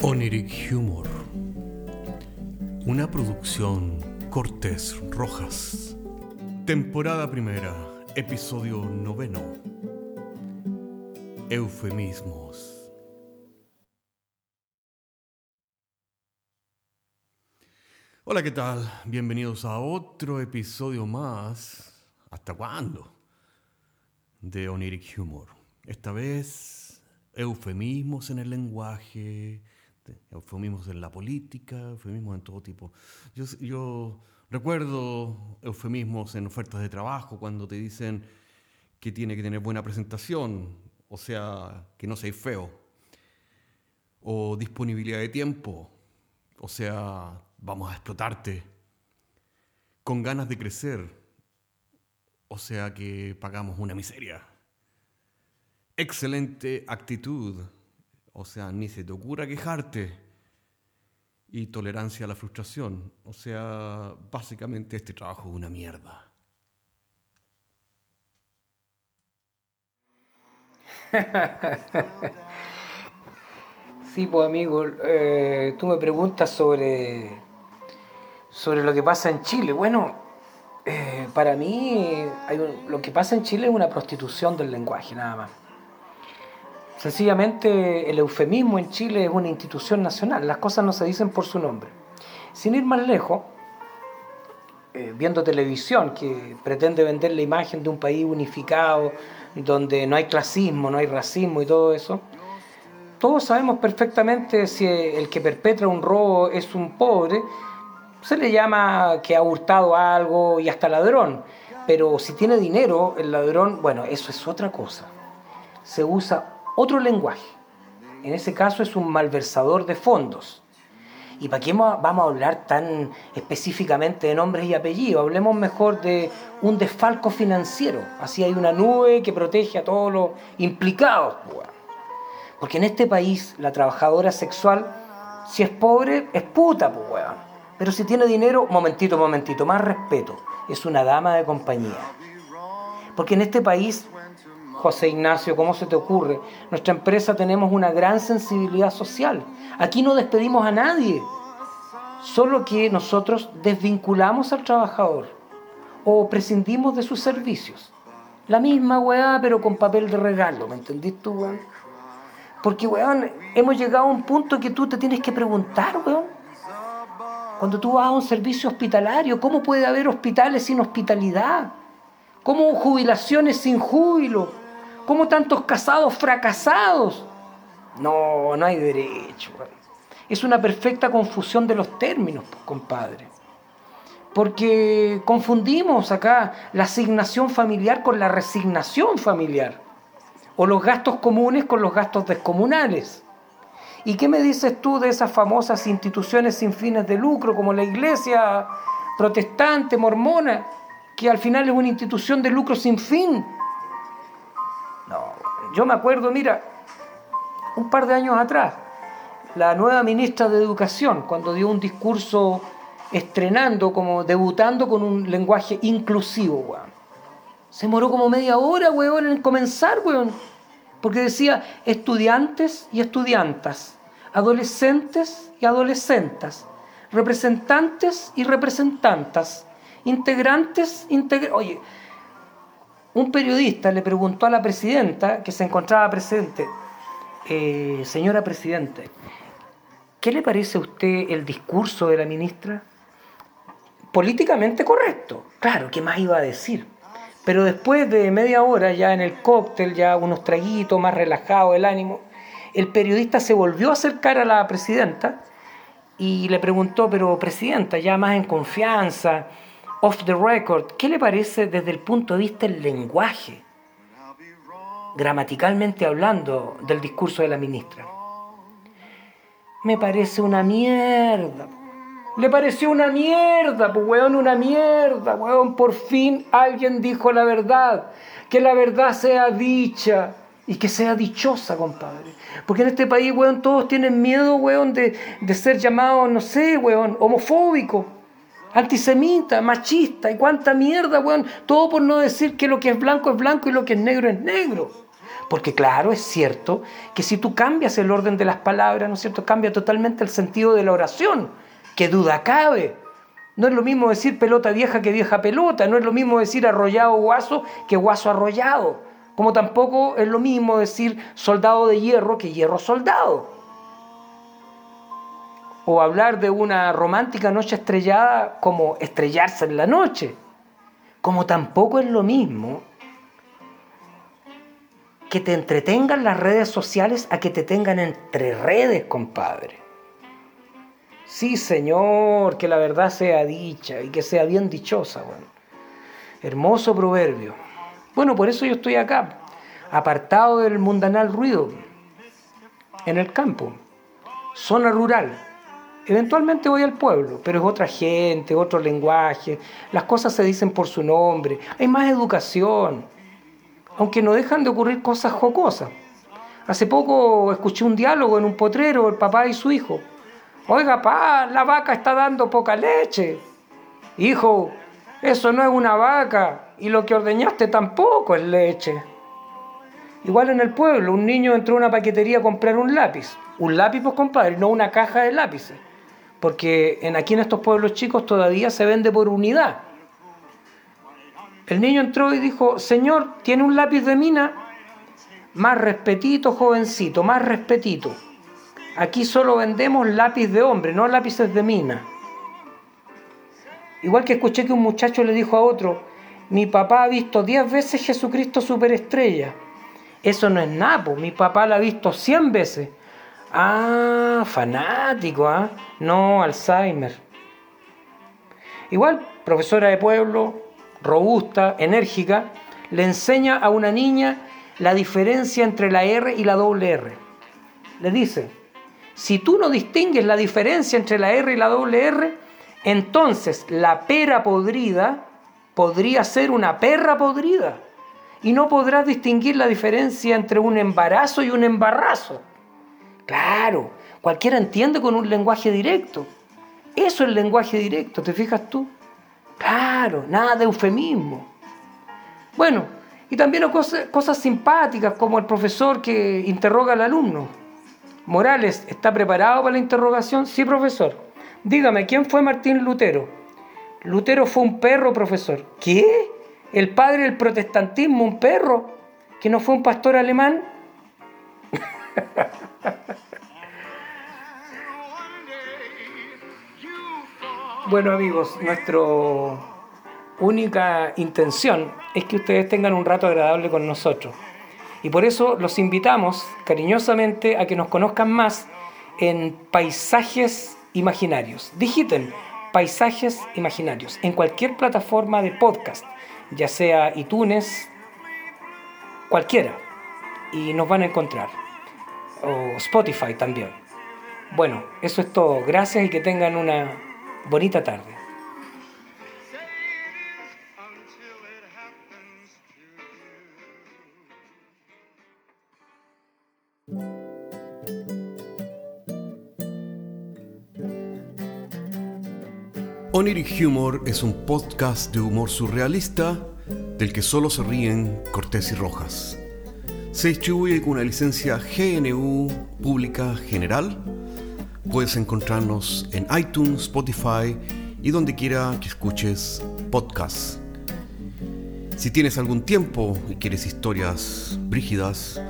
Oniric Humor. Una producción Cortés Rojas. Temporada primera, episodio noveno. Eufemismos. Hola, ¿qué tal? Bienvenidos a otro episodio más. ¿Hasta cuándo? De Oniric Humor. Esta vez, eufemismos en el lenguaje, eufemismos en la política, eufemismos en todo tipo. Yo, yo recuerdo eufemismos en ofertas de trabajo cuando te dicen que tiene que tener buena presentación, o sea, que no seas feo, o disponibilidad de tiempo, o sea, vamos a explotarte, con ganas de crecer, o sea, que pagamos una miseria. Excelente actitud, o sea, ni se te ocurra quejarte. Y tolerancia a la frustración. O sea, básicamente este trabajo es una mierda. Sí, pues amigo, eh, tú me preguntas sobre, sobre lo que pasa en Chile. Bueno, eh, para mí lo que pasa en Chile es una prostitución del lenguaje, nada más. Sencillamente el eufemismo en Chile es una institución nacional, las cosas no se dicen por su nombre. Sin ir más lejos, eh, viendo televisión que pretende vender la imagen de un país unificado, donde no hay clasismo, no hay racismo y todo eso, todos sabemos perfectamente si el que perpetra un robo es un pobre, se le llama que ha hurtado algo y hasta ladrón. Pero si tiene dinero, el ladrón, bueno, eso es otra cosa. Se usa otro lenguaje. En ese caso es un malversador de fondos. ¿Y para qué mo- vamos a hablar tan específicamente de nombres y apellidos? Hablemos mejor de un desfalco financiero. Así hay una nube que protege a todos los implicados. pues. Porque en este país la trabajadora sexual, si es pobre, es puta, pues. Pero si tiene dinero, momentito, momentito, más respeto. Es una dama de compañía. Porque en este país, José Ignacio, ¿cómo se te ocurre? Nuestra empresa tenemos una gran sensibilidad social. Aquí no despedimos a nadie. Solo que nosotros desvinculamos al trabajador o prescindimos de sus servicios. La misma weá, pero con papel de regalo, ¿me entendiste tú, weón? Porque, weón, hemos llegado a un punto que tú te tienes que preguntar, weón. Cuando tú vas a un servicio hospitalario, ¿cómo puede haber hospitales sin hospitalidad? ¿Cómo jubilaciones sin júbilo? ¿Cómo tantos casados fracasados? No, no hay derecho. Es una perfecta confusión de los términos, pues, compadre. Porque confundimos acá la asignación familiar con la resignación familiar. O los gastos comunes con los gastos descomunales. ¿Y qué me dices tú de esas famosas instituciones sin fines de lucro como la iglesia protestante, mormona, que al final es una institución de lucro sin fin? Yo me acuerdo, mira, un par de años atrás, la nueva ministra de Educación, cuando dio un discurso estrenando, como debutando con un lenguaje inclusivo, weón. Se demoró como media hora, weón, en comenzar, weón. Porque decía estudiantes y estudiantas, adolescentes y adolescentas, representantes y representantas, integrantes, integr Oye, un periodista le preguntó a la presidenta, que se encontraba presente, eh, señora presidente, ¿qué le parece a usted el discurso de la ministra? Políticamente correcto, claro, ¿qué más iba a decir? Pero después de media hora, ya en el cóctel, ya unos traguitos, más relajado el ánimo, el periodista se volvió a acercar a la presidenta y le preguntó, pero presidenta, ya más en confianza, off the record, ¿qué le parece desde el punto de vista del lenguaje, gramaticalmente hablando, del discurso de la ministra? Me parece una mierda. Le pareció una mierda, pues weón, una mierda, weón. Por fin alguien dijo la verdad. Que la verdad sea dicha y que sea dichosa, compadre. Porque en este país, weón, todos tienen miedo, weón, de, de ser llamados, no sé, weón, homofóbico, antisemita, machista y cuánta mierda, weón. Todo por no decir que lo que es blanco es blanco y lo que es negro es negro. Porque claro, es cierto que si tú cambias el orden de las palabras, ¿no es cierto? Cambia totalmente el sentido de la oración. Que duda cabe. No es lo mismo decir pelota vieja que vieja pelota, no es lo mismo decir arrollado guaso que guaso arrollado. Como tampoco es lo mismo decir soldado de hierro que hierro soldado. O hablar de una romántica noche estrellada como estrellarse en la noche. Como tampoco es lo mismo que te entretengan las redes sociales a que te tengan entre redes, compadre. Sí, Señor, que la verdad sea dicha y que sea bien dichosa. Bueno. Hermoso proverbio. Bueno, por eso yo estoy acá, apartado del mundanal ruido, en el campo, zona rural. Eventualmente voy al pueblo, pero es otra gente, otro lenguaje, las cosas se dicen por su nombre, hay más educación aunque no dejan de ocurrir cosas jocosas. Hace poco escuché un diálogo en un potrero, el papá y su hijo. Oiga, pa, la vaca está dando poca leche. Hijo, eso no es una vaca y lo que ordeñaste tampoco es leche. Igual en el pueblo, un niño entró a una paquetería a comprar un lápiz. Un lápiz, pues compadre, no una caja de lápices. Porque en, aquí en estos pueblos chicos todavía se vende por unidad. El niño entró y dijo, Señor, ¿tiene un lápiz de mina? Más respetito, jovencito, más respetito. Aquí solo vendemos lápiz de hombre, no lápices de mina. Igual que escuché que un muchacho le dijo a otro, mi papá ha visto diez veces Jesucristo superestrella. Eso no es napo, mi papá la ha visto cien veces. Ah, fanático, ¿ah? No, Alzheimer. Igual, profesora de pueblo, robusta, enérgica, le enseña a una niña la diferencia entre la R y la doble R. Le dice, si tú no distingues la diferencia entre la R y la doble R, entonces la pera podrida podría ser una perra podrida. Y no podrás distinguir la diferencia entre un embarazo y un embarrazo. Claro, cualquiera entiende con un lenguaje directo. Eso es el lenguaje directo, ¿te fijas tú? Claro, nada de eufemismo. Bueno, y también cosas, cosas simpáticas como el profesor que interroga al alumno. Morales, ¿está preparado para la interrogación? Sí, profesor. Dígame, ¿quién fue Martín Lutero? Lutero fue un perro, profesor. ¿Qué? ¿El padre del protestantismo, un perro? ¿Que no fue un pastor alemán? Bueno amigos, nuestra única intención es que ustedes tengan un rato agradable con nosotros. Y por eso los invitamos cariñosamente a que nos conozcan más en Paisajes Imaginarios. Digiten Paisajes Imaginarios en cualquier plataforma de podcast, ya sea iTunes, cualquiera, y nos van a encontrar. O Spotify también. Bueno, eso es todo. Gracias y que tengan una Bonita tarde. Oniric Humor es un podcast de humor surrealista del que solo se ríen Cortés y Rojas. Se distribuye con una licencia GNU Pública General Puedes encontrarnos en iTunes, Spotify y donde quiera que escuches podcasts. Si tienes algún tiempo y quieres historias brígidas,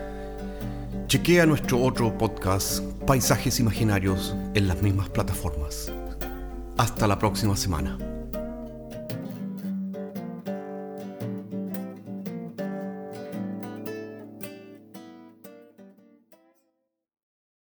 chequea nuestro otro podcast, Paisajes Imaginarios, en las mismas plataformas. Hasta la próxima semana.